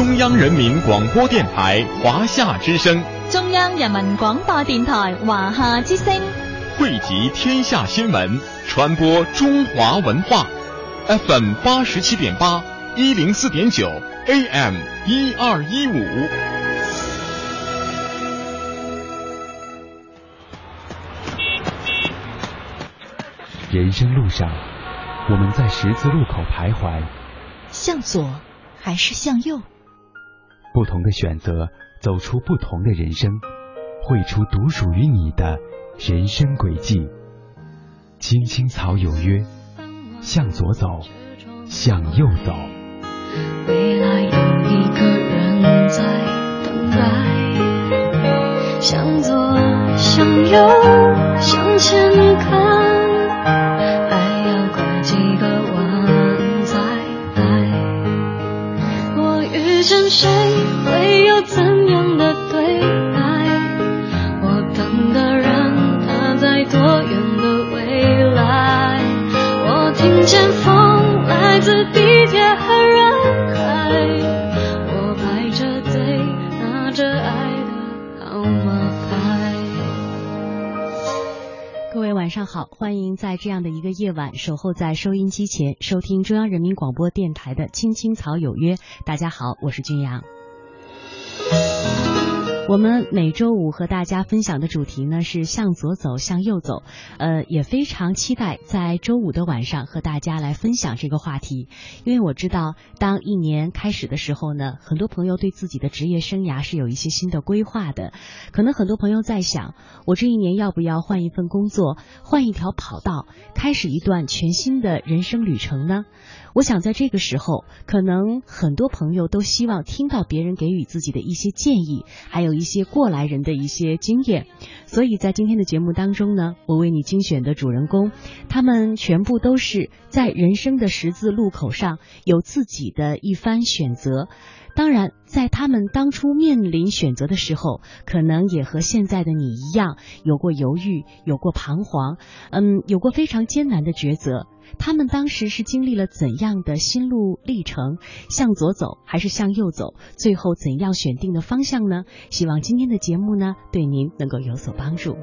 中央人民广播电台华夏之声，中央人民广播电台华夏之声，汇集天下新闻，传播中华文化。FM 八十七点八，一零四点九，AM 一二一五。人生路上，我们在十字路口徘徊，向左还是向右？不同的选择，走出不同的人生，绘出独属于你的人生轨迹。青青草有约。向左走，向右走。未来有一个人在等待。向左，向右，向前看。谁，会有怎样的对？晚上好，欢迎在这样的一个夜晚守候在收音机前，收听中央人民广播电台的《青青草有约》。大家好，我是君阳。我们每周五和大家分享的主题呢是向左走，向右走。呃，也非常期待在周五的晚上和大家来分享这个话题，因为我知道，当一年开始的时候呢，很多朋友对自己的职业生涯是有一些新的规划的。可能很多朋友在想，我这一年要不要换一份工作，换一条跑道，开始一段全新的人生旅程呢？我想在这个时候，可能很多朋友都希望听到别人给予自己的一些建议，还有一些过来人的一些经验。所以在今天的节目当中呢，我为你精选的主人公，他们全部都是在人生的十字路口上有自己的一番选择。当然，在他们当初面临选择的时候，可能也和现在的你一样，有过犹豫，有过彷徨，嗯，有过非常艰难的抉择。他们当时是经历了怎样的心路历程？向左走还是向右走？最后怎样选定的方向呢？希望今天的节目呢，对您能够有所帮助。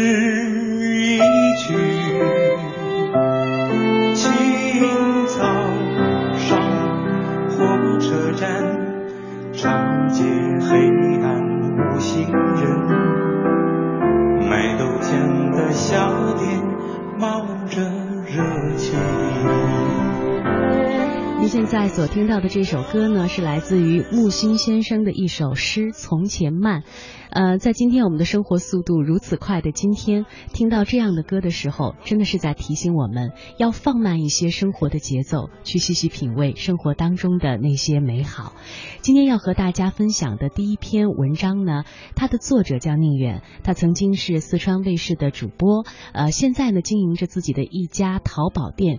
是一曲。清早上火车站，长街黑暗无行人，卖豆浆的小店冒着热气。您现在所听到的这首歌呢，是来自于木心先生的一首诗《从前慢》。呃，在今天我们的生活速度如此快的今天，听到这样的歌的时候，真的是在提醒我们要放慢一些生活的节奏，去细细品味生活当中的那些美好。今天要和大家分享的第一篇文章呢，它的作者叫宁远，他曾经是四川卫视的主播，呃，现在呢经营着自己的一家淘宝店。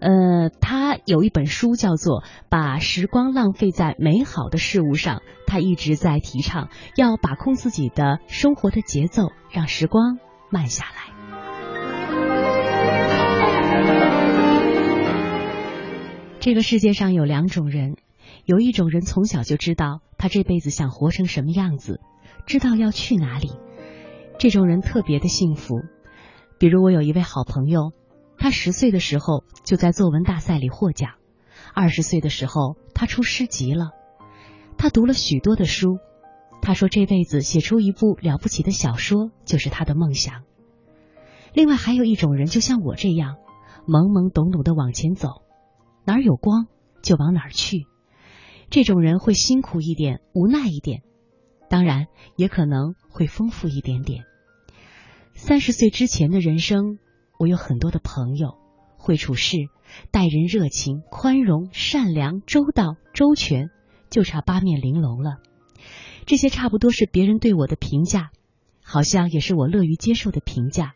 呃，他有一本书叫做《把时光浪费在美好的事物上》，他一直在提倡要把控自己的生活的节奏，让时光慢下来。这个世界上有两种人，有一种人从小就知道他这辈子想活成什么样子，知道要去哪里，这种人特别的幸福。比如我有一位好朋友。他十岁的时候就在作文大赛里获奖，二十岁的时候他出诗集了，他读了许多的书，他说这辈子写出一部了不起的小说就是他的梦想。另外还有一种人就像我这样，懵懵懂懂的往前走，哪儿有光就往哪儿去，这种人会辛苦一点，无奈一点，当然也可能会丰富一点点。三十岁之前的人生。我有很多的朋友，会处事，待人热情、宽容、善良、周到、周全，就差八面玲珑了。这些差不多是别人对我的评价，好像也是我乐于接受的评价。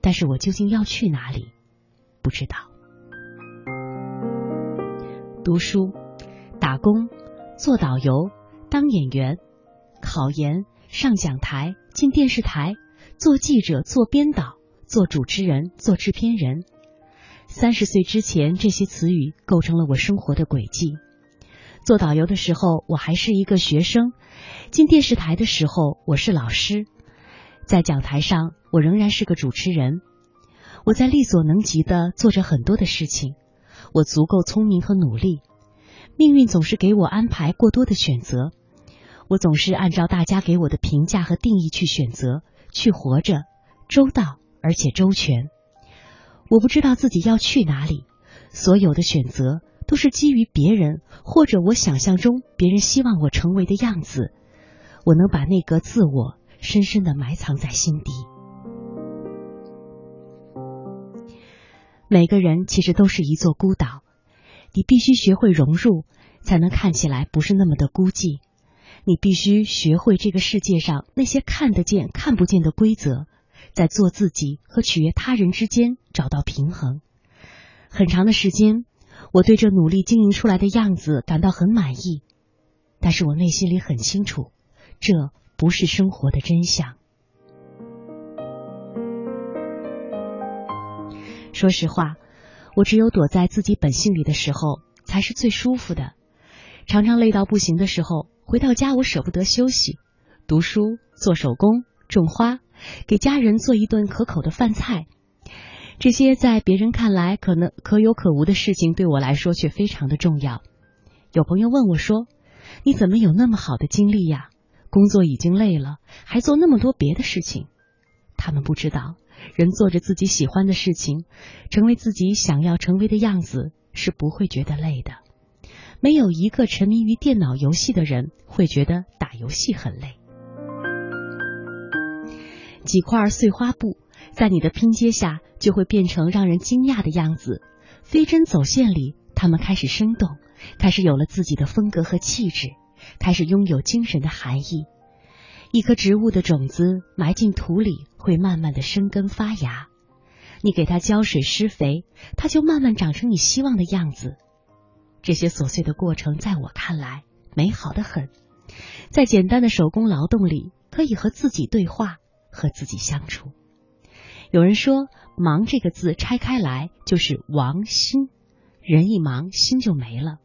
但是我究竟要去哪里？不知道。读书、打工、做导游、当演员、考研、上讲台、进电视台、做记者、做编导、做主持人、做制片人。三十岁之前，这些词语构成了我生活的轨迹。做导游的时候，我还是一个学生；进电视台的时候，我是老师；在讲台上，我仍然是个主持人。我在力所能及的做着很多的事情。我足够聪明和努力，命运总是给我安排过多的选择，我总是按照大家给我的评价和定义去选择，去活着，周到而且周全。我不知道自己要去哪里，所有的选择都是基于别人或者我想象中别人希望我成为的样子。我能把那个自我深深的埋藏在心底。每个人其实都是一座孤岛，你必须学会融入，才能看起来不是那么的孤寂。你必须学会这个世界上那些看得见、看不见的规则，在做自己和取悦他人之间找到平衡。很长的时间，我对这努力经营出来的样子感到很满意，但是我内心里很清楚，这不是生活的真相。说实话，我只有躲在自己本性里的时候，才是最舒服的。常常累到不行的时候，回到家我舍不得休息，读书、做手工、种花，给家人做一顿可口的饭菜。这些在别人看来可能可有可无的事情，对我来说却非常的重要。有朋友问我说：“你怎么有那么好的精力呀？工作已经累了，还做那么多别的事情？”他们不知道。人做着自己喜欢的事情，成为自己想要成为的样子，是不会觉得累的。没有一个沉迷于电脑游戏的人会觉得打游戏很累。几块碎花布在你的拼接下，就会变成让人惊讶的样子。飞针走线里，它们开始生动，开始有了自己的风格和气质，开始拥有精神的含义。一颗植物的种子埋进土里，会慢慢的生根发芽。你给它浇水施肥，它就慢慢长成你希望的样子。这些琐碎的过程，在我看来美好的很。在简单的手工劳动里，可以和自己对话，和自己相处。有人说，“忙”这个字拆开来就是“亡心”，人一忙，心就没了。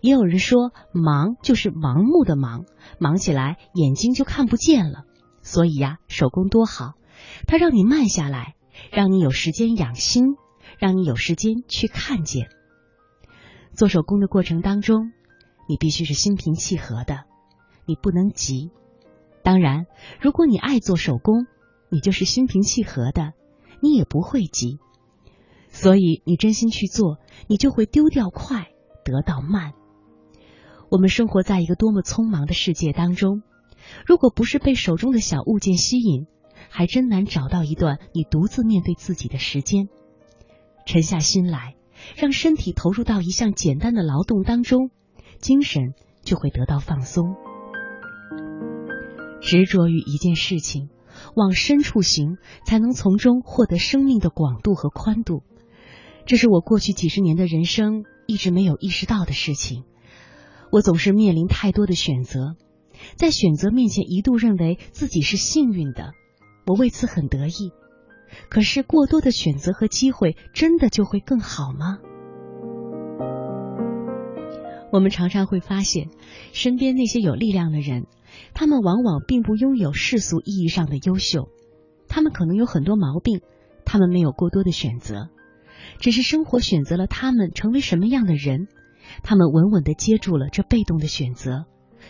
也有人说，忙就是盲目的忙，忙起来眼睛就看不见了。所以呀，手工多好，它让你慢下来，让你有时间养心，让你有时间去看见。做手工的过程当中，你必须是心平气和的，你不能急。当然，如果你爱做手工，你就是心平气和的，你也不会急。所以，你真心去做，你就会丢掉快，得到慢。我们生活在一个多么匆忙的世界当中，如果不是被手中的小物件吸引，还真难找到一段你独自面对自己的时间。沉下心来，让身体投入到一项简单的劳动当中，精神就会得到放松。执着于一件事情，往深处行，才能从中获得生命的广度和宽度。这是我过去几十年的人生一直没有意识到的事情。我总是面临太多的选择，在选择面前一度认为自己是幸运的，我为此很得意。可是过多的选择和机会，真的就会更好吗？我们常常会发现，身边那些有力量的人，他们往往并不拥有世俗意义上的优秀，他们可能有很多毛病，他们没有过多的选择，只是生活选择了他们成为什么样的人。他们稳稳的接住了这被动的选择，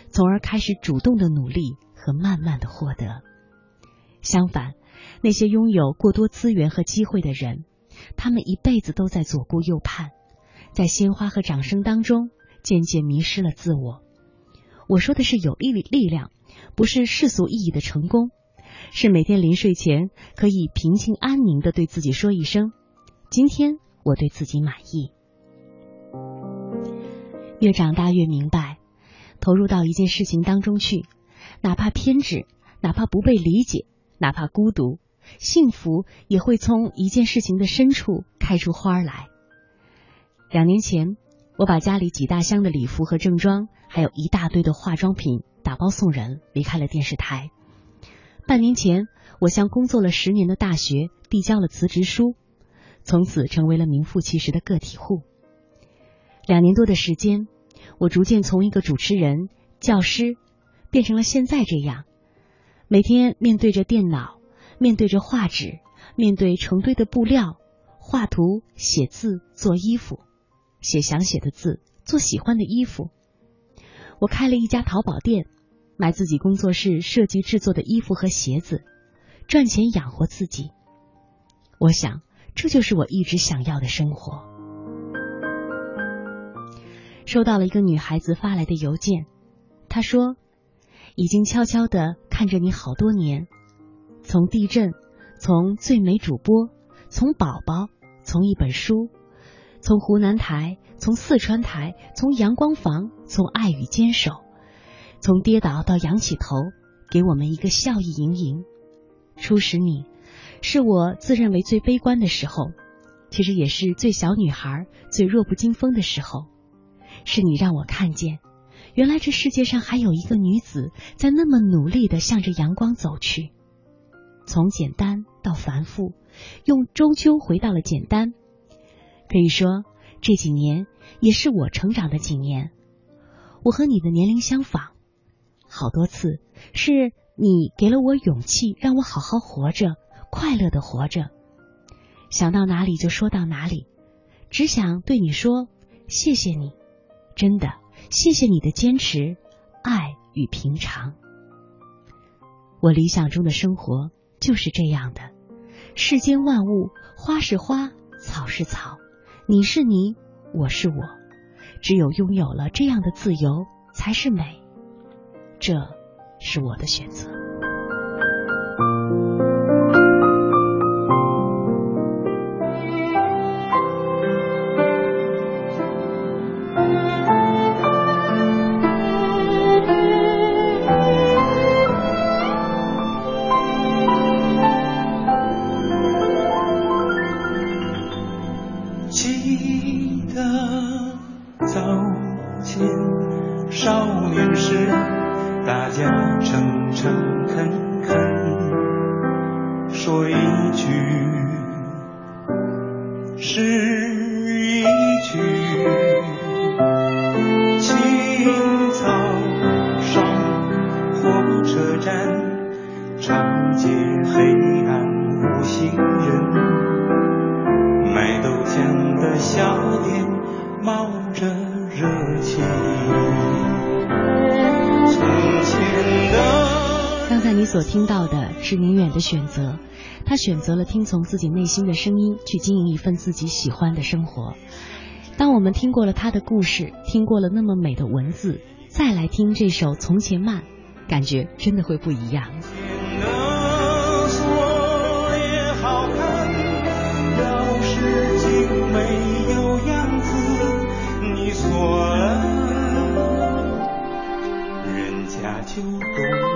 从而开始主动的努力和慢慢的获得。相反，那些拥有过多资源和机会的人，他们一辈子都在左顾右盼，在鲜花和掌声当中渐渐迷失了自我。我说的是有力力量，不是世俗意义的成功，是每天临睡前可以平静安宁的对自己说一声：“今天我对自己满意。越长大越明白，投入到一件事情当中去，哪怕偏执，哪怕不被理解，哪怕孤独，幸福也会从一件事情的深处开出花来。两年前，我把家里几大箱的礼服和正装，还有一大堆的化妆品打包送人，离开了电视台。半年前，我向工作了十年的大学递交了辞职书，从此成为了名副其实的个体户。两年多的时间，我逐渐从一个主持人、教师，变成了现在这样：每天面对着电脑，面对着画纸，面对成堆的布料，画图、写字、做衣服，写想写的字，做喜欢的衣服。我开了一家淘宝店，买自己工作室设计制作的衣服和鞋子，赚钱养活自己。我想，这就是我一直想要的生活。收到了一个女孩子发来的邮件，她说：“已经悄悄的看着你好多年，从地震，从最美主播，从宝宝，从一本书，从湖南台，从四川台，从阳光房，从爱与坚守，从跌倒到仰起头，给我们一个笑意盈盈。初识你，是我自认为最悲观的时候，其实也是最小女孩最弱不禁风的时候。”是你让我看见，原来这世界上还有一个女子在那么努力的向着阳光走去，从简单到繁复，用终究回到了简单。可以说这几年也是我成长的几年。我和你的年龄相仿，好多次是你给了我勇气，让我好好活着，快乐的活着，想到哪里就说到哪里，只想对你说谢谢你。真的，谢谢你的坚持、爱与平常。我理想中的生活就是这样的：世间万物，花是花，草是草，你是你，我是我。只有拥有了这样的自由，才是美。这是我的选择。长街黑暗无行人，卖豆浆的小店冒着热气。刚才你所听到的是宁远的选择，他选择了听从自己内心的声音，去经营一份自己喜欢的生活。当我们听过了他的故事，听过了那么美的文字，再来听这首《从前慢》，感觉真的会不一样。家就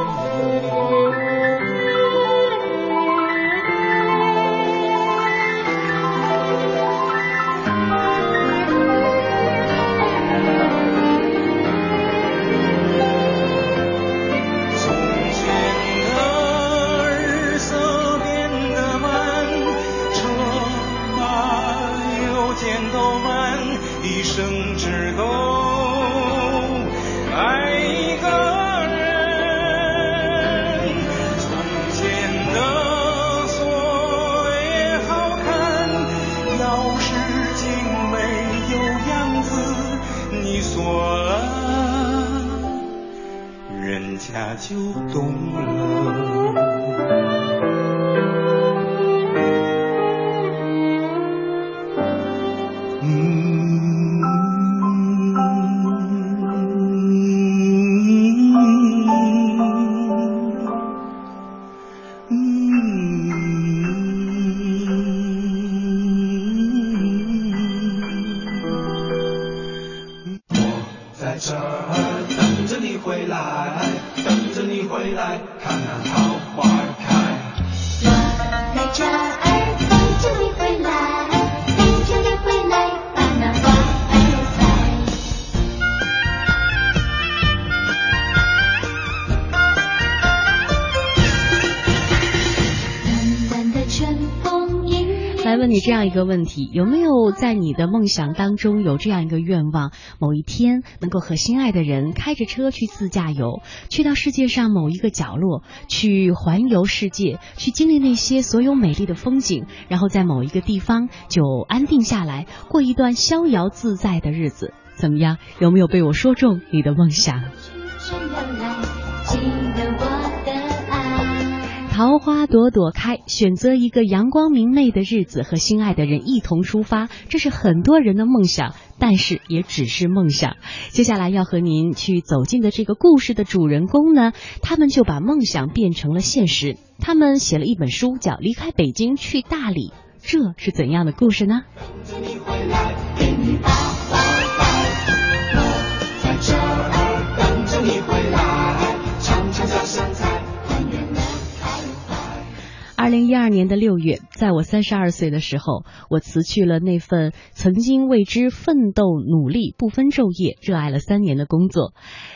他就懂了。这样一个问题：有没有在你的梦想当中有这样一个愿望，某一天能够和心爱的人开着车去自驾游，去到世界上某一个角落，去环游世界，去经历那些所有美丽的风景，然后在某一个地方就安定下来，过一段逍遥自在的日子？怎么样？有没有被我说中你的梦想？桃花朵朵开，选择一个阳光明媚的日子，和心爱的人一同出发，这是很多人的梦想，但是也只是梦想。接下来要和您去走进的这个故事的主人公呢，他们就把梦想变成了现实。他们写了一本书，叫《离开北京去大理》，这是怎样的故事呢？等着你回来，给你二零一二年的六月，在我三十二岁的时候，我辞去了那份曾经为之奋斗努力、不分昼夜、热爱了三年的工作。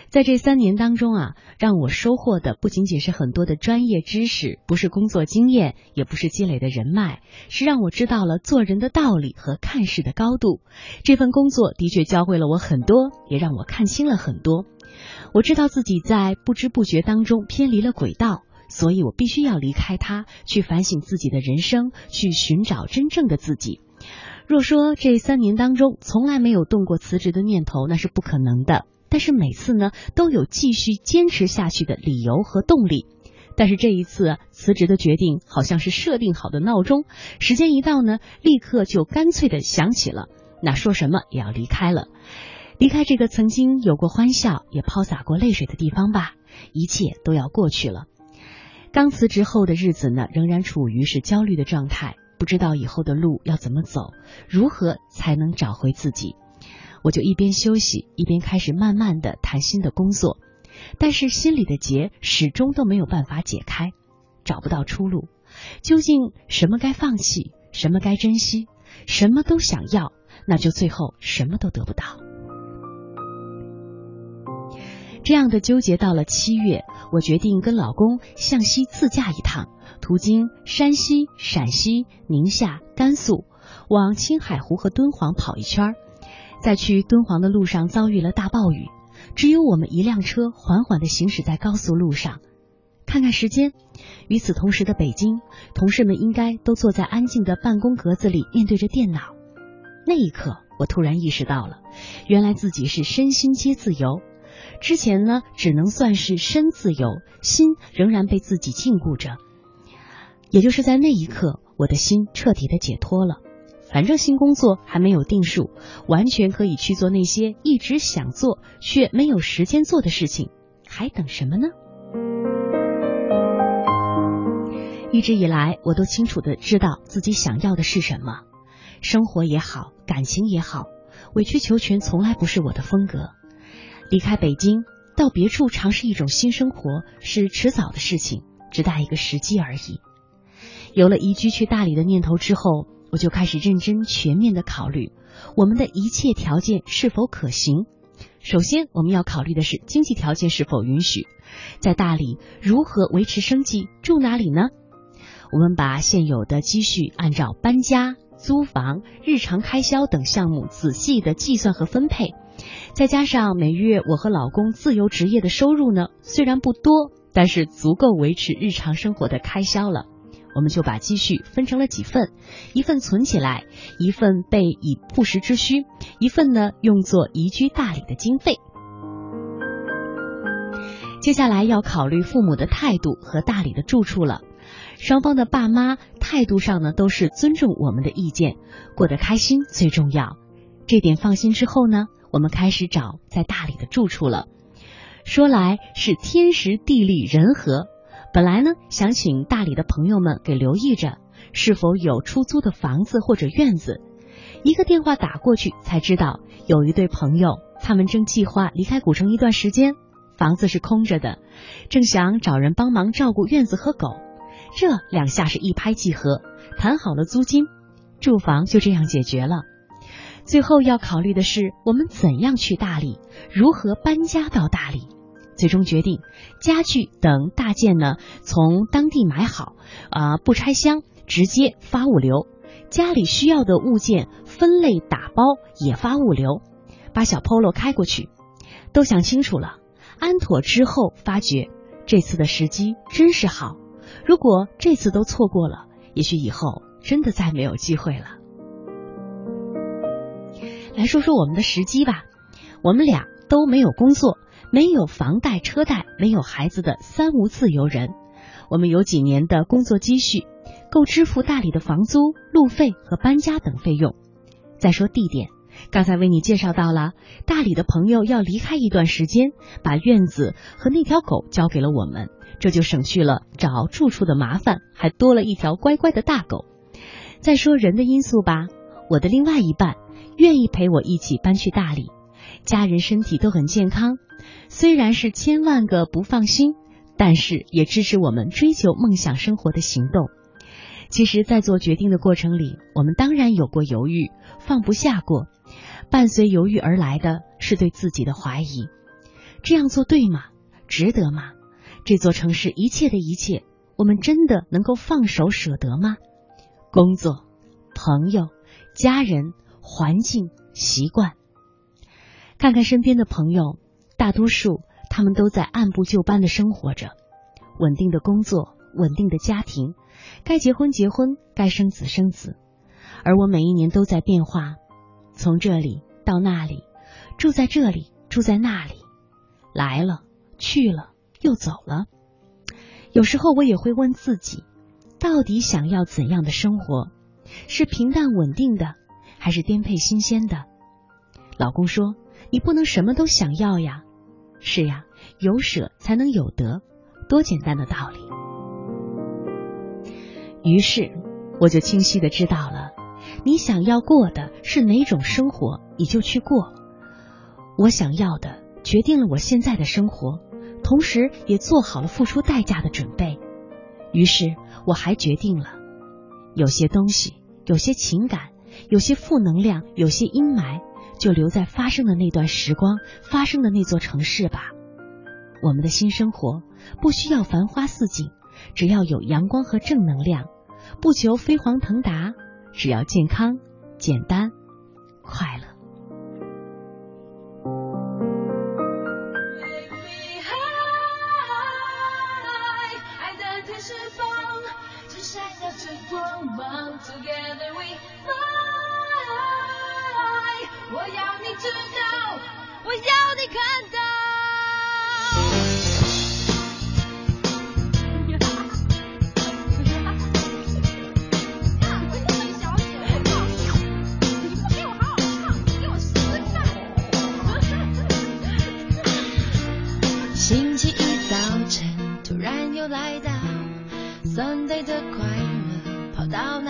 在这三年当中啊，让我收获的不仅仅是很多的专业知识，不是工作经验，也不是积累的人脉，是让我知道了做人的道理和看事的高度。这份工作的确教会了我很多，也让我看清了很多。我知道自己在不知不觉当中偏离了轨道。所以我必须要离开他，去反省自己的人生，去寻找真正的自己。若说这三年当中从来没有动过辞职的念头，那是不可能的。但是每次呢，都有继续坚持下去的理由和动力。但是这一次辞职的决定好像是设定好的闹钟，时间一到呢，立刻就干脆的响起了。那说什么也要离开了，离开这个曾经有过欢笑，也抛洒过泪水的地方吧。一切都要过去了。刚辞职后的日子呢，仍然处于是焦虑的状态，不知道以后的路要怎么走，如何才能找回自己。我就一边休息，一边开始慢慢的谈新的工作，但是心里的结始终都没有办法解开，找不到出路。究竟什么该放弃，什么该珍惜，什么都想要，那就最后什么都得不到。这样的纠结到了七月，我决定跟老公向西自驾一趟，途经山西、陕西、宁夏、甘肃，往青海湖和敦煌跑一圈儿。在去敦煌的路上遭遇了大暴雨，只有我们一辆车缓缓地行驶在高速路上。看看时间，与此同时的北京，同事们应该都坐在安静的办公格子里，面对着电脑。那一刻，我突然意识到了，原来自己是身心皆自由。之前呢，只能算是身自由，心仍然被自己禁锢着。也就是在那一刻，我的心彻底的解脱了。反正新工作还没有定数，完全可以去做那些一直想做却没有时间做的事情，还等什么呢？一直以来，我都清楚的知道自己想要的是什么，生活也好，感情也好，委曲求全从来不是我的风格。离开北京，到别处尝试一种新生活是迟早的事情，只待一个时机而已。有了移居去大理的念头之后，我就开始认真全面的考虑我们的一切条件是否可行。首先，我们要考虑的是经济条件是否允许，在大理如何维持生计，住哪里呢？我们把现有的积蓄按照搬家、租房、日常开销等项目仔细的计算和分配。再加上每月我和老公自由职业的收入呢，虽然不多，但是足够维持日常生活的开销了。我们就把积蓄分成了几份，一份存起来，一份备以不时之需，一份呢用作移居大理的经费。接下来要考虑父母的态度和大理的住处了。双方的爸妈态度上呢都是尊重我们的意见，过得开心最重要。这点放心之后呢，我们开始找在大理的住处了。说来是天时地利人和。本来呢想请大理的朋友们给留意着，是否有出租的房子或者院子。一个电话打过去才知道，有一对朋友，他们正计划离开古城一段时间，房子是空着的，正想找人帮忙照顾院子和狗，这两下是一拍即合，谈好了租金，住房就这样解决了。最后要考虑的是我们怎样去大理，如何搬家到大理。最终决定，家具等大件呢从当地买好，啊不拆箱，直接发物流。家里需要的物件分类打包也发物流，把小 Polo 开过去。都想清楚了，安妥之后发觉这次的时机真是好。如果这次都错过了，也许以后真的再没有机会了。来说说我们的时机吧，我们俩都没有工作。没有房贷车贷，没有孩子的三无自由人，我们有几年的工作积蓄，够支付大理的房租、路费和搬家等费用。再说地点，刚才为你介绍到了，大理的朋友要离开一段时间，把院子和那条狗交给了我们，这就省去了找住处的麻烦，还多了一条乖乖的大狗。再说人的因素吧，我的另外一半愿意陪我一起搬去大理，家人身体都很健康。虽然是千万个不放心，但是也支持我们追求梦想生活的行动。其实，在做决定的过程里，我们当然有过犹豫，放不下过。伴随犹豫而来的是对自己的怀疑：这样做对吗？值得吗？这座城市一切的一切，我们真的能够放手舍得吗？工作、朋友、家人、环境、习惯，看看身边的朋友。大多数他们都在按部就班的生活着，稳定的工作，稳定的家庭，该结婚结婚，该生子生子。而我每一年都在变化，从这里到那里，住在这里，住在那里，来了去了又走了。有时候我也会问自己，到底想要怎样的生活？是平淡稳定的，还是颠沛新鲜的？老公说：“你不能什么都想要呀。”是呀，有舍才能有得，多简单的道理。于是我就清晰的知道了，你想要过的是哪种生活，你就去过。我想要的决定了我现在的生活，同时也做好了付出代价的准备。于是我还决定了，有些东西，有些情感，有些负能量，有些阴霾。就留在发生的那段时光，发生的那座城市吧。我们的新生活不需要繁花似锦，只要有阳光和正能量；不求飞黄腾达，只要健康、简单、快乐。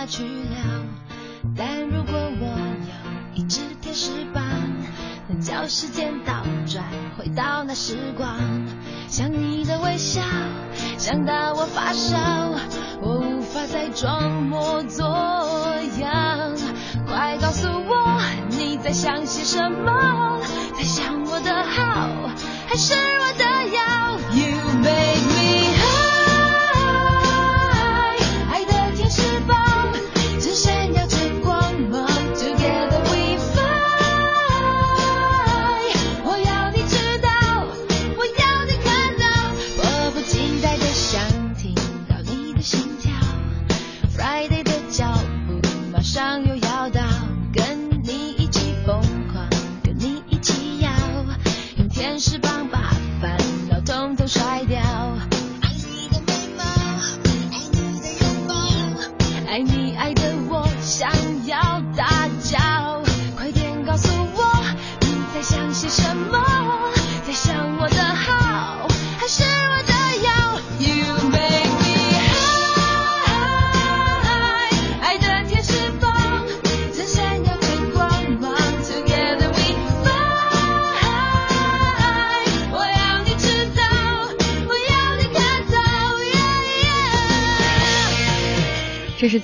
去了？但如果我有一只天使棒，能叫时间倒转，回到那时光，想你的微笑，想到我发烧，我无法再装模作样。快告诉我你在想些什么？在想我的好，还是我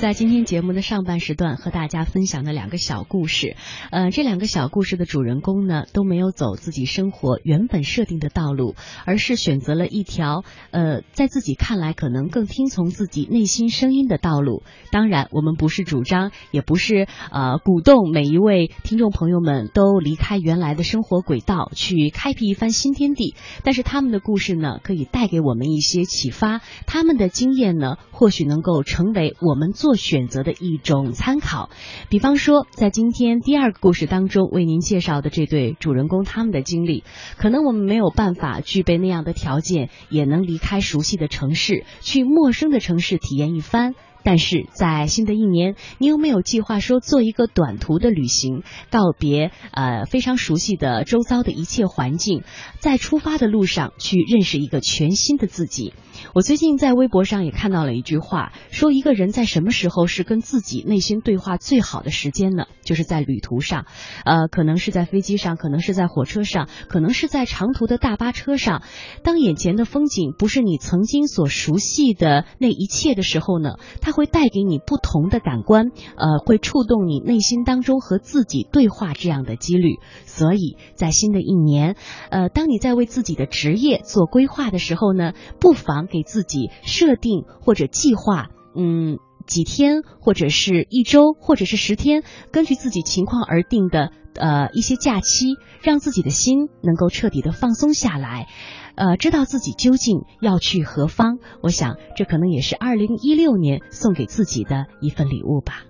在今天节目的上半时段和大家分享的两个小故事。呃，这两个小故事的主人公呢，都没有走自己生活原本设定的道路，而是选择了一条呃，在自己看来可能更听从自己内心声音的道路。当然，我们不是主张，也不是呃鼓动每一位听众朋友们都离开原来的生活轨道，去开辟一番新天地。但是他们的故事呢，可以带给我们一些启发，他们的经验呢，或许能够成为我们做选择的一种参考。比方说，在今天第二个故事当中为您介绍的这对主人公他们的经历，可能我们没有办法具备那样的条件，也能离开熟悉的城市，去陌生的城市体验一番。但是在新的一年，你有没有计划说做一个短途的旅行，告别呃非常熟悉的周遭的一切环境，在出发的路上去认识一个全新的自己？我最近在微博上也看到了一句话，说一个人在什么时候是跟自己内心对话最好的时间呢？就是在旅途上，呃，可能是在飞机上，可能是在火车上，可能是在长途的大巴车上。当眼前的风景不是你曾经所熟悉的那一切的时候呢，它会带给你不同的感官，呃，会触动你内心当中和自己对话这样的几率。所以在新的一年，呃，当你在为自己的职业做规划的时候呢，不妨给自己设定或者计划，嗯，几天或者是一周或者是十天，根据自己情况而定的呃一些假期，让自己的心能够彻底的放松下来，呃，知道自己究竟要去何方。我想这可能也是二零一六年送给自己的一份礼物吧。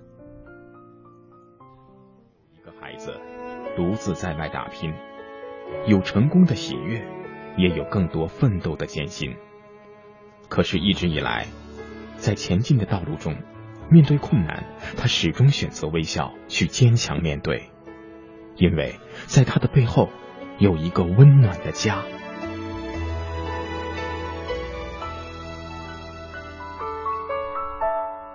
一个孩子独自在外打拼，有成功的喜悦，也有更多奋斗的艰辛。可是，一直以来，在前进的道路中，面对困难，他始终选择微笑，去坚强面对，因为在他的背后有一个温暖的家。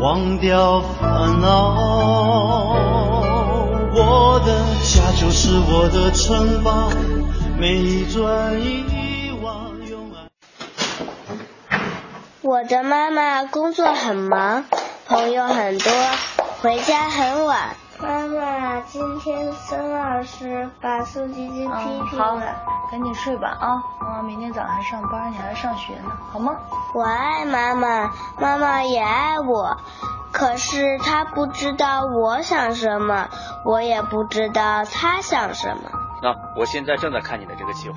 忘掉烦恼。我的家就是我的城堡，每一砖一瓦用爱。我的妈妈工作很忙。朋友很多，回家很晚。妈妈，今天孙老师把宋晶晶批评了。好，赶紧睡吧啊！妈妈明天早上还上班，你还上学呢，好吗？我爱妈妈，妈妈也爱我，可是她不知道我想什么，我也不知道她想什么。那我现在正在看你的这个计划。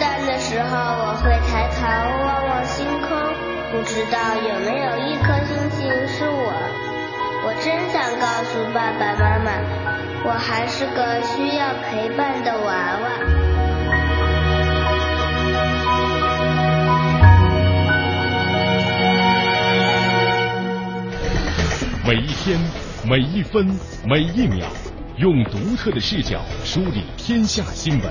孤单的时候，我会抬头望望星空，不知道有没有一颗星星是我。我真想告诉爸爸妈妈，我还是个需要陪伴的娃娃。每一天，每一分，每一秒。用独特的视角梳理天下新闻，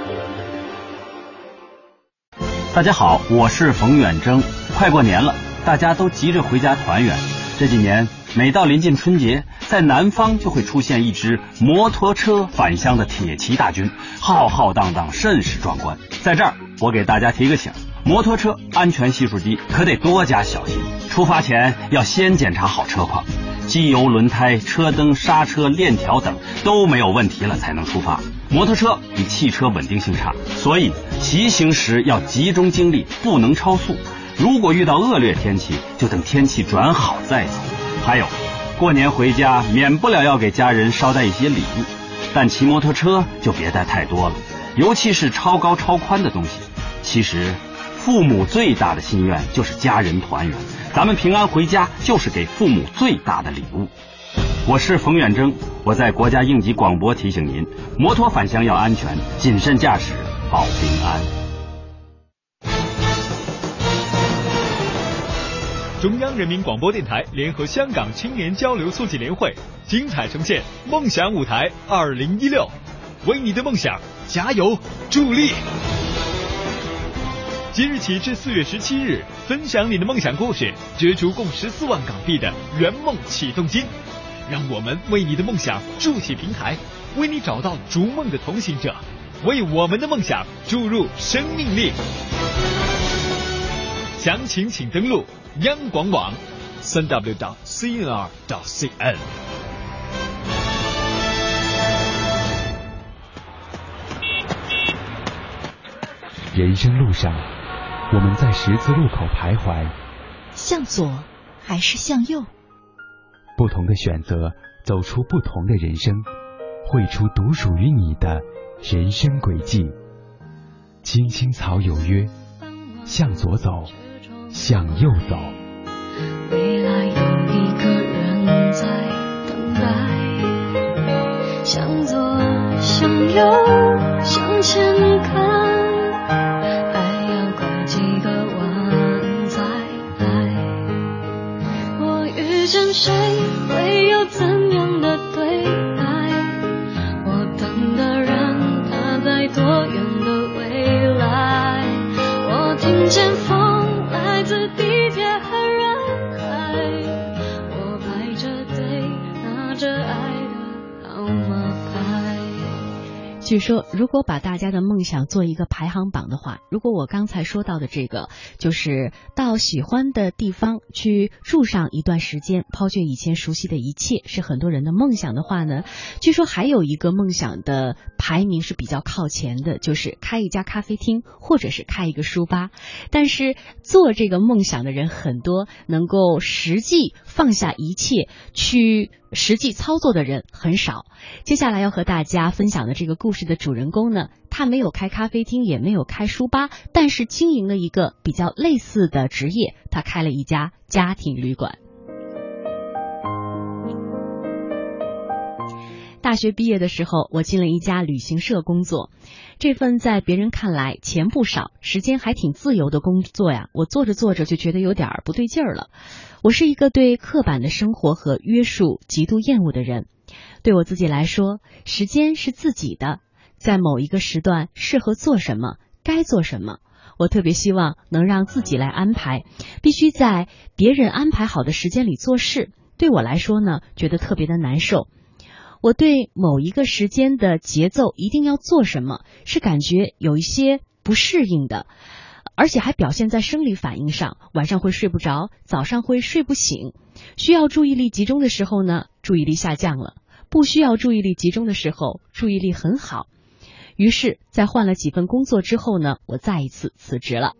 大家好，我是冯远征。快过年了，大家都急着回家团圆。这几年，每到临近春节，在南方就会出现一支摩托车返乡的铁骑大军，浩浩荡荡，甚是壮观。在这儿，我给大家提个醒：摩托车安全系数低，可得多加小心。出发前要先检查好车况，机油、轮胎、车灯、刹车、链条等都没有问题了才能出发。摩托车比汽车稳定性差，所以骑行时要集中精力，不能超速。如果遇到恶劣天气，就等天气转好再走。还有，过年回家免不了要给家人捎带一些礼物，但骑摩托车就别带太多了，尤其是超高超宽的东西。其实，父母最大的心愿就是家人团圆，咱们平安回家就是给父母最大的礼物。我是冯远征，我在国家应急广播提醒您：摩托返乡要安全，谨慎驾驶保平安。中央人民广播电台联合香港青年交流促进联会，精彩呈现“梦想舞台二零一六”，为你的梦想加油助力。即日起至四月十七日，分享你的梦想故事，角逐共十四万港币的圆梦启动金。让我们为你的梦想筑起平台，为你找到逐梦的同行者，为我们的梦想注入生命力。详情请登录央广网，三 w 到 cnr 到 cn。人生路上，我们在十字路口徘徊，向左还是向右？不同的选择，走出不同的人生，绘出独属于你的人生轨迹。青青草有约，向左走，向右走。未来有一个人在等待，向左，向右，向前看。谁？如果把大家的梦想做一个排行榜的话，如果我刚才说到的这个，就是到喜欢的地方去住上一段时间，抛却以前熟悉的一切，是很多人的梦想的话呢，据说还有一个梦想的排名是比较靠前的，就是开一家咖啡厅或者是开一个书吧。但是做这个梦想的人很多，能够实际放下一切去实际操作的人很少。接下来要和大家分享的这个故事的主人公呢，他没有开咖啡厅，也没有开书吧，但是经营了一个比较类似的职业，他开了一家家庭旅馆。大学毕业的时候，我进了一家旅行社工作。这份在别人看来钱不少、时间还挺自由的工作呀，我做着做着就觉得有点不对劲儿了。我是一个对刻板的生活和约束极度厌恶的人。对我自己来说，时间是自己的，在某一个时段适合做什么，该做什么。我特别希望能让自己来安排，必须在别人安排好的时间里做事。对我来说呢，觉得特别的难受。我对某一个时间的节奏一定要做什么，是感觉有一些不适应的，而且还表现在生理反应上，晚上会睡不着，早上会睡不醒。需要注意力集中的时候呢，注意力下降了；不需要注意力集中的时候，注意力很好。于是，在换了几份工作之后呢，我再一次辞职了。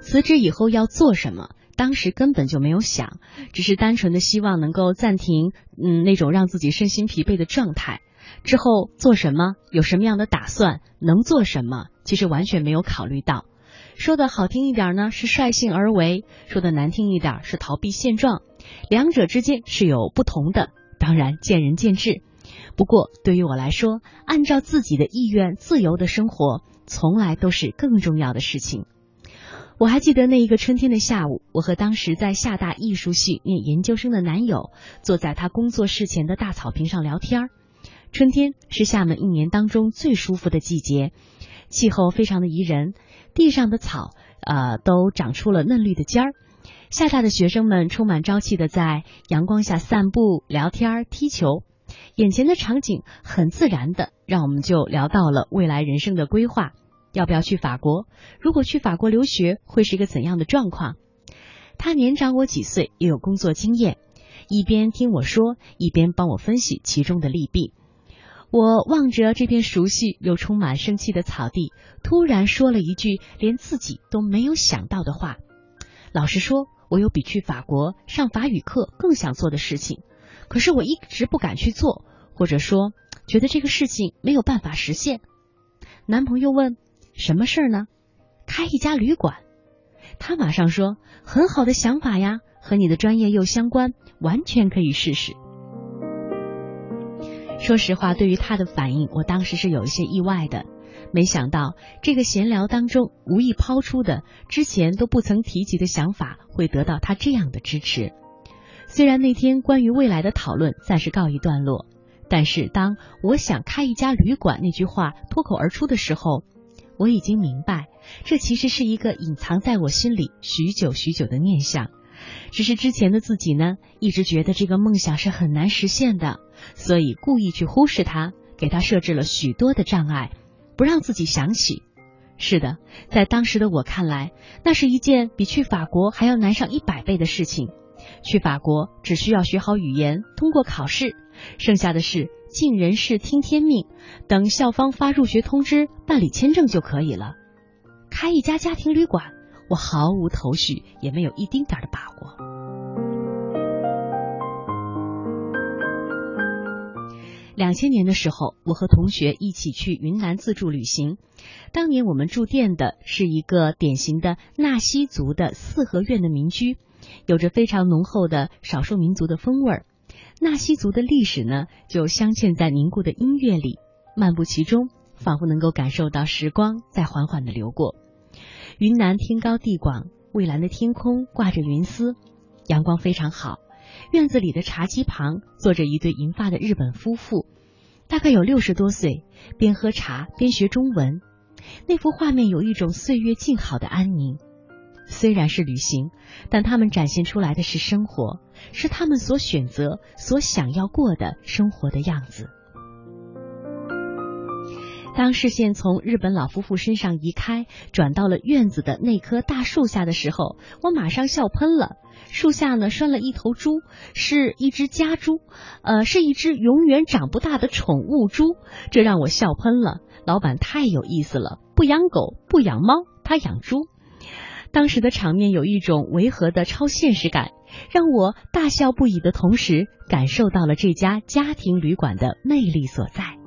辞职以后要做什么？当时根本就没有想，只是单纯的希望能够暂停，嗯，那种让自己身心疲惫的状态。之后做什么？有什么样的打算？能做什么？其实完全没有考虑到。说的好听一点呢，是率性而为；说的难听一点，是逃避现状。两者之间是有不同的，当然见仁见智。不过对于我来说，按照自己的意愿自由的生活，从来都是更重要的事情。我还记得那一个春天的下午，我和当时在厦大艺术系念研究生的男友，坐在他工作室前的大草坪上聊天。春天是厦门一年当中最舒服的季节，气候非常的宜人，地上的草呃都长出了嫩绿的尖儿。厦大的学生们充满朝气的在阳光下散步、聊天、踢球，眼前的场景很自然的让我们就聊到了未来人生的规划。要不要去法国？如果去法国留学，会是一个怎样的状况？他年长我几岁，也有工作经验，一边听我说，一边帮我分析其中的利弊。我望着这片熟悉又充满生气的草地，突然说了一句连自己都没有想到的话。老实说，我有比去法国上法语课更想做的事情，可是我一直不敢去做，或者说觉得这个事情没有办法实现。男朋友问。什么事儿呢？开一家旅馆。他马上说：“很好的想法呀，和你的专业又相关，完全可以试试。”说实话，对于他的反应，我当时是有一些意外的。没想到这个闲聊当中无意抛出的之前都不曾提及的想法，会得到他这样的支持。虽然那天关于未来的讨论暂时告一段落，但是当我想开一家旅馆那句话脱口而出的时候，我已经明白，这其实是一个隐藏在我心里许久许久的念想。只是之前的自己呢，一直觉得这个梦想是很难实现的，所以故意去忽视他，给他设置了许多的障碍，不让自己想起。是的，在当时的我看来，那是一件比去法国还要难上一百倍的事情。去法国只需要学好语言，通过考试，剩下的事。尽人事，听天命。等校方发入学通知，办理签证就可以了。开一家家庭旅馆，我毫无头绪，也没有一丁点的把握。两千年的时候，我和同学一起去云南自助旅行。当年我们住店的是一个典型的纳西族的四合院的民居，有着非常浓厚的少数民族的风味儿。纳西族的历史呢，就镶嵌在凝固的音乐里，漫步其中，仿佛能够感受到时光在缓缓的流过。云南天高地广，蔚蓝的天空挂着云丝，阳光非常好。院子里的茶几旁坐着一对银发的日本夫妇，大概有六十多岁，边喝茶边学中文。那幅画面有一种岁月静好的安宁。虽然是旅行，但他们展现出来的是生活，是他们所选择、所想要过的生活的样子。当视线从日本老夫妇身上移开，转到了院子的那棵大树下的时候，我马上笑喷了。树下呢拴了一头猪，是一只家猪，呃，是一只永远长不大的宠物猪，这让我笑喷了。老板太有意思了，不养狗，不养猫，他养猪。当时的场面有一种违和的超现实感，让我大笑不已的同时，感受到了这家家庭旅馆的魅力所在。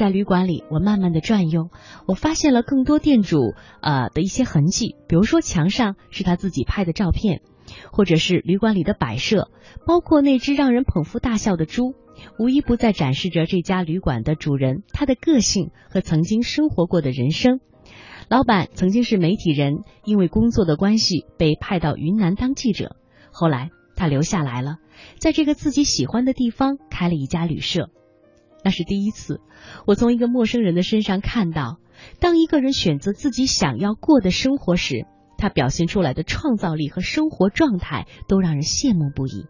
在旅馆里，我慢慢的转悠，我发现了更多店主呃的一些痕迹，比如说墙上是他自己拍的照片，或者是旅馆里的摆设，包括那只让人捧腹大笑的猪，无一不在展示着这家旅馆的主人他的个性和曾经生活过的人生。老板曾经是媒体人，因为工作的关系被派到云南当记者。后来他留下来了，在这个自己喜欢的地方开了一家旅社。那是第一次，我从一个陌生人的身上看到，当一个人选择自己想要过的生活时，他表现出来的创造力和生活状态都让人羡慕不已。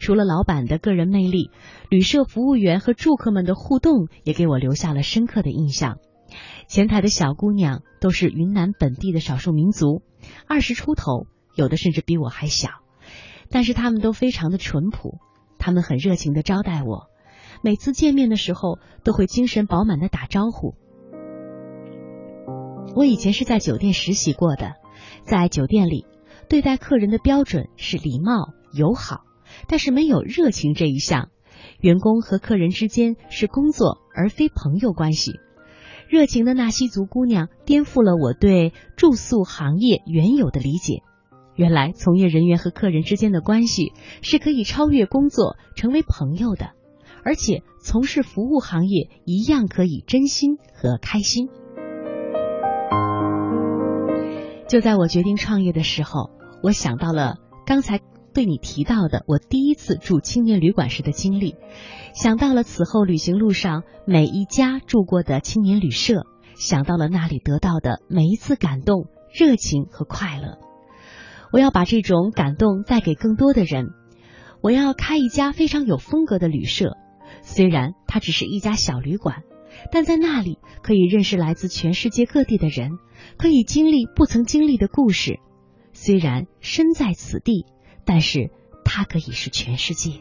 除了老板的个人魅力，旅社服务员和住客们的互动也给我留下了深刻的印象。前台的小姑娘都是云南本地的少数民族，二十出头，有的甚至比我还小，但是她们都非常的淳朴，她们很热情的招待我，每次见面的时候都会精神饱满的打招呼。我以前是在酒店实习过的，在酒店里对待客人的标准是礼貌友好，但是没有热情这一项。员工和客人之间是工作而非朋友关系。热情的纳西族姑娘颠覆了我对住宿行业原有的理解。原来从业人员和客人之间的关系是可以超越工作成为朋友的，而且从事服务行业一样可以真心和开心。就在我决定创业的时候，我想到了刚才对你提到的我第一次住青年旅馆时的经历，想到了此后旅行路上每一家住过的青年旅社，想到了那里得到的每一次感动、热情和快乐。我要把这种感动带给更多的人。我要开一家非常有风格的旅社，虽然它只是一家小旅馆，但在那里可以认识来自全世界各地的人，可以经历不曾经历的故事。虽然身在此地，但是它可以是全世界。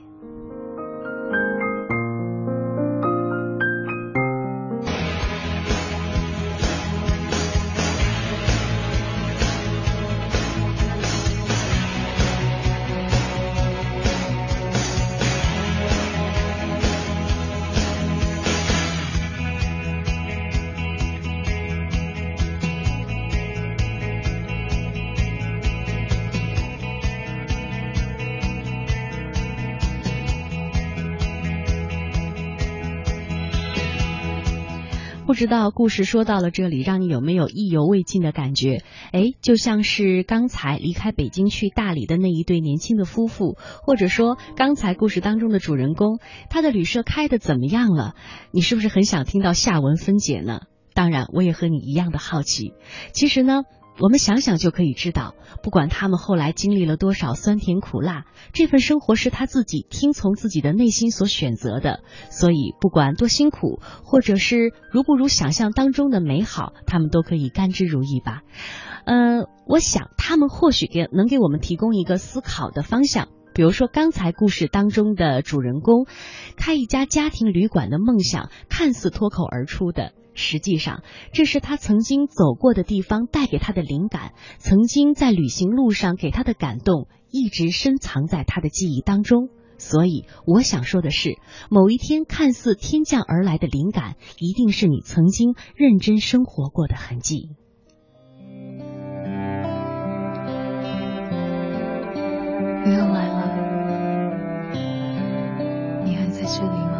知道故事说到了这里，让你有没有意犹未尽的感觉？哎，就像是刚才离开北京去大理的那一对年轻的夫妇，或者说刚才故事当中的主人公，他的旅社开的怎么样了？你是不是很想听到下文分解呢？当然，我也和你一样的好奇。其实呢。我们想想就可以知道，不管他们后来经历了多少酸甜苦辣，这份生活是他自己听从自己的内心所选择的。所以，不管多辛苦，或者是如不如想象当中的美好，他们都可以甘之如饴吧。呃，我想他们或许给能给我们提供一个思考的方向。比如说，刚才故事当中的主人公开一家家庭旅馆的梦想，看似脱口而出的。实际上，这是他曾经走过的地方带给他的灵感，曾经在旅行路上给他的感动，一直深藏在他的记忆当中。所以，我想说的是，某一天看似天降而来的灵感，一定是你曾经认真生活过的痕迹。又来了，你还在这里？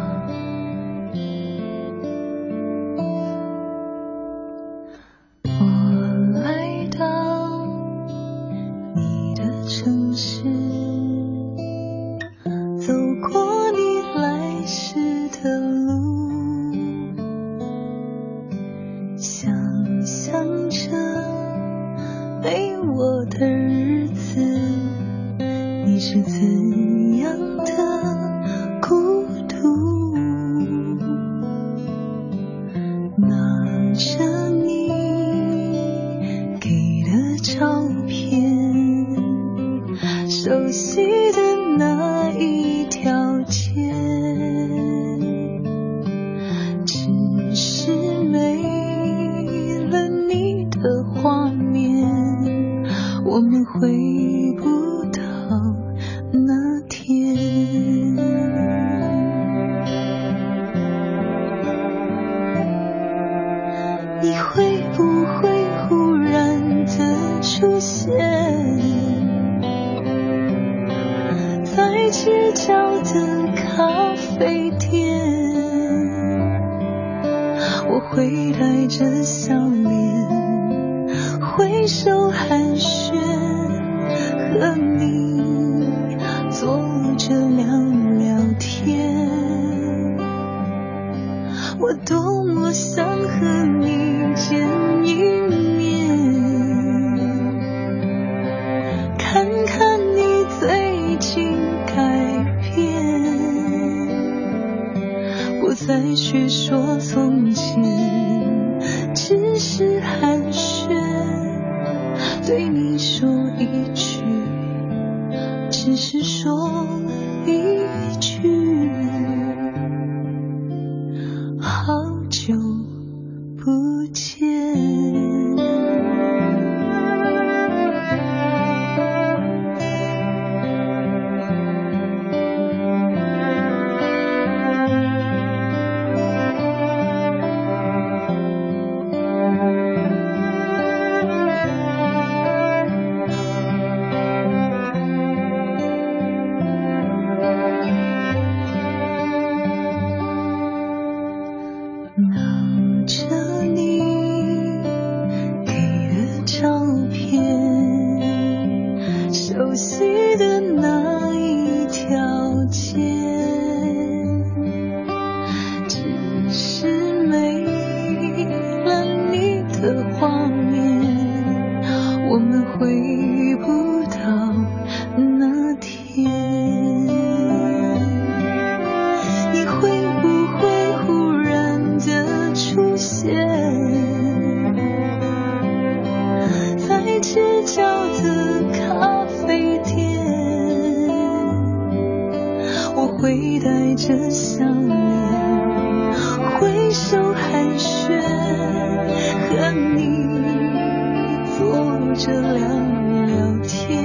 继续说从前。和你坐着聊聊天。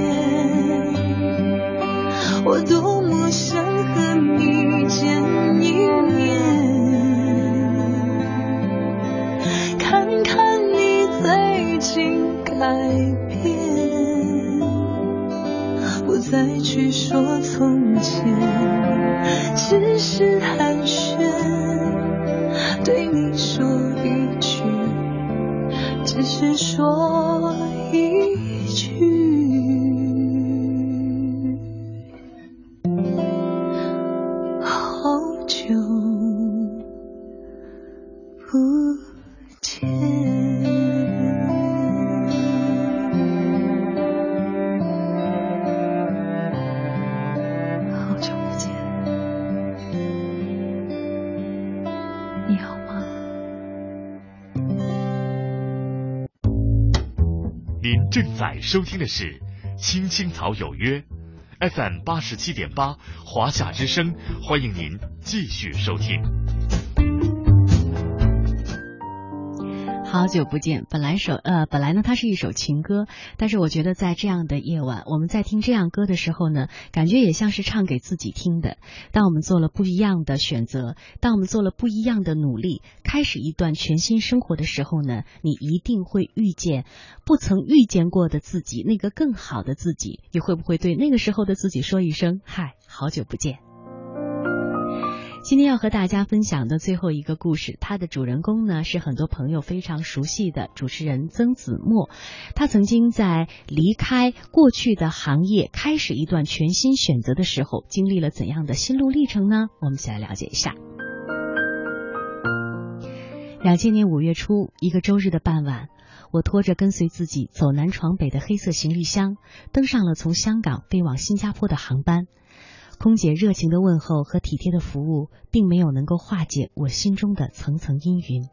正在收听的是《青青草有约》，FM 八十七点八，华夏之声，欢迎您继续收听。好久不见，本来首呃，本来呢，它是一首情歌，但是我觉得在这样的夜晚，我们在听这样歌的时候呢，感觉也像是唱给自己听的。当我们做了不一样的选择，当我们做了不一样的努力，开始一段全新生活的时候呢，你一定会遇见不曾遇见过的自己，那个更好的自己。你会不会对那个时候的自己说一声“嗨，好久不见”？今天要和大家分享的最后一个故事，它的主人公呢是很多朋友非常熟悉的主持人曾子墨。他曾经在离开过去的行业，开始一段全新选择的时候，经历了怎样的心路历程呢？我们一起来了解一下。两千年五月初，一个周日的傍晚，我拖着跟随自己走南闯北的黑色行李箱，登上了从香港飞往新加坡的航班。空姐热情的问候和体贴的服务，并没有能够化解我心中的层层阴云。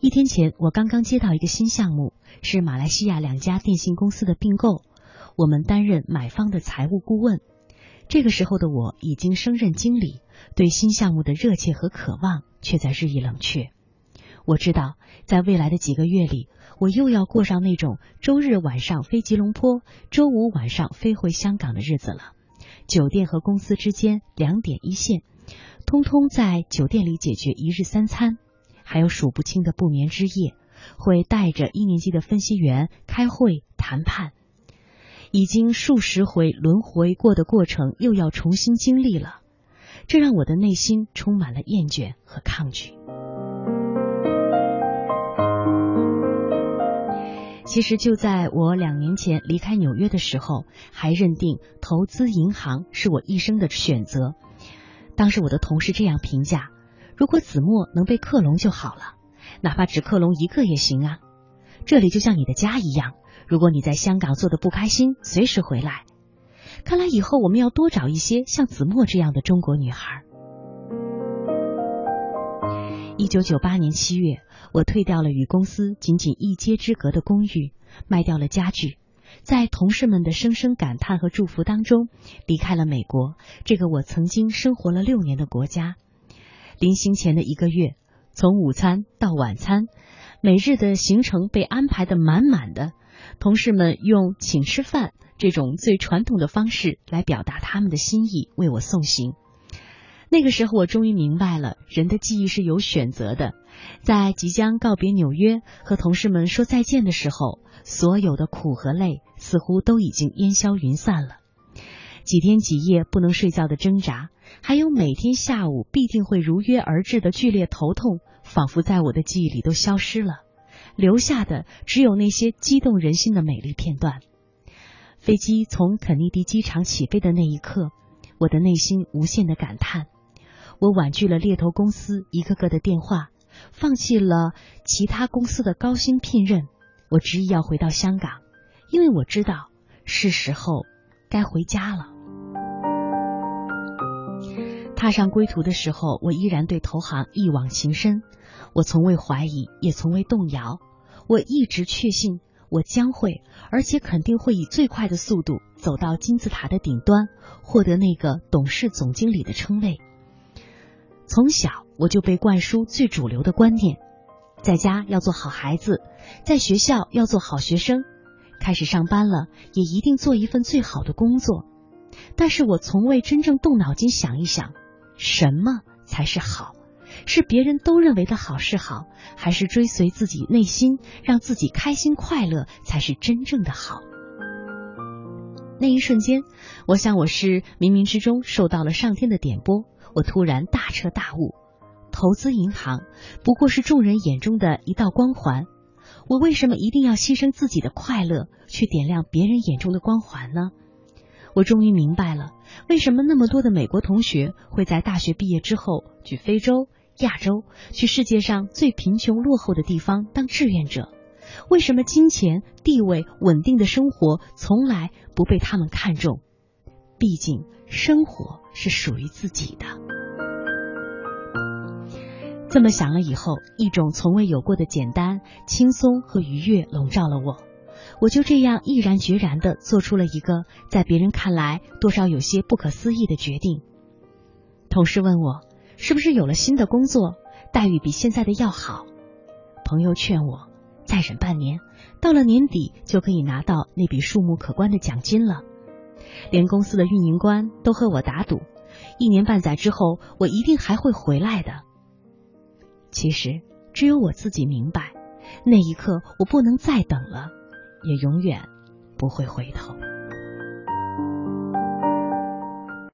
一天前，我刚刚接到一个新项目，是马来西亚两家电信公司的并购，我们担任买方的财务顾问。这个时候的我已经升任经理，对新项目的热切和渴望却在日益冷却。我知道，在未来的几个月里，我又要过上那种周日晚上飞吉隆坡，周五晚上飞回香港的日子了。酒店和公司之间两点一线，通通在酒店里解决一日三餐，还有数不清的不眠之夜，会带着一年级的分析员开会谈判，已经数十回轮回过的过程又要重新经历了，这让我的内心充满了厌倦和抗拒。其实就在我两年前离开纽约的时候，还认定投资银行是我一生的选择。当时我的同事这样评价：如果子墨能被克隆就好了，哪怕只克隆一个也行啊。这里就像你的家一样，如果你在香港做的不开心，随时回来。看来以后我们要多找一些像子墨这样的中国女孩。一九九八年七月，我退掉了与公司仅仅一街之隔的公寓，卖掉了家具，在同事们的声声感叹和祝福当中，离开了美国这个我曾经生活了六年的国家。临行前的一个月，从午餐到晚餐，每日的行程被安排的满满的，同事们用请吃饭这种最传统的方式来表达他们的心意，为我送行。那个时候，我终于明白了，人的记忆是有选择的。在即将告别纽约和同事们说再见的时候，所有的苦和累似乎都已经烟消云散了。几天几夜不能睡觉的挣扎，还有每天下午必定会如约而至的剧烈头痛，仿佛在我的记忆里都消失了，留下的只有那些激动人心的美丽片段。飞机从肯尼迪机场起飞的那一刻，我的内心无限的感叹。我婉拒了猎头公司一个个的电话，放弃了其他公司的高薪聘任，我执意要回到香港，因为我知道是时候该回家了。踏上归途的时候，我依然对投行一往情深。我从未怀疑，也从未动摇。我一直确信，我将会，而且肯定会以最快的速度走到金字塔的顶端，获得那个董事总经理的称谓。从小我就被灌输最主流的观念：在家要做好孩子，在学校要做好学生，开始上班了也一定做一份最好的工作。但是我从未真正动脑筋想一想。什么才是好？是别人都认为的好是好，还是追随自己内心，让自己开心快乐才是真正的好？那一瞬间，我想我是冥冥之中受到了上天的点拨，我突然大彻大悟：投资银行不过是众人眼中的一道光环，我为什么一定要牺牲自己的快乐去点亮别人眼中的光环呢？我终于明白了，为什么那么多的美国同学会在大学毕业之后去非洲、亚洲，去世界上最贫穷落后的地方当志愿者？为什么金钱、地位、稳定的生活从来不被他们看重？毕竟，生活是属于自己的。这么想了以后，一种从未有过的简单、轻松和愉悦笼罩了我。我就这样毅然决然的做出了一个在别人看来多少有些不可思议的决定。同事问我是不是有了新的工作，待遇比现在的要好。朋友劝我再忍半年，到了年底就可以拿到那笔数目可观的奖金了。连公司的运营官都和我打赌，一年半载之后我一定还会回来的。其实只有我自己明白，那一刻我不能再等了。也永远不会回头。